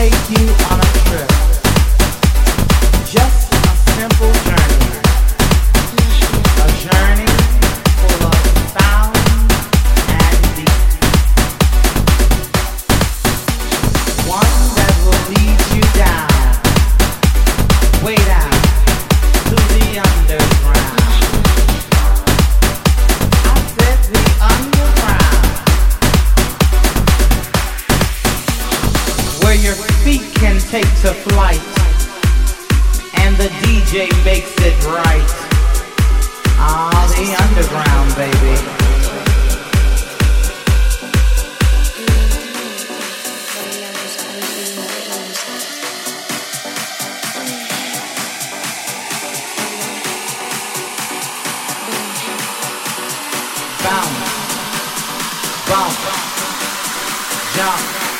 take you on a trip. take to flight and the DJ makes it right. Ah, the underground, baby. Bounce, bounce, jump.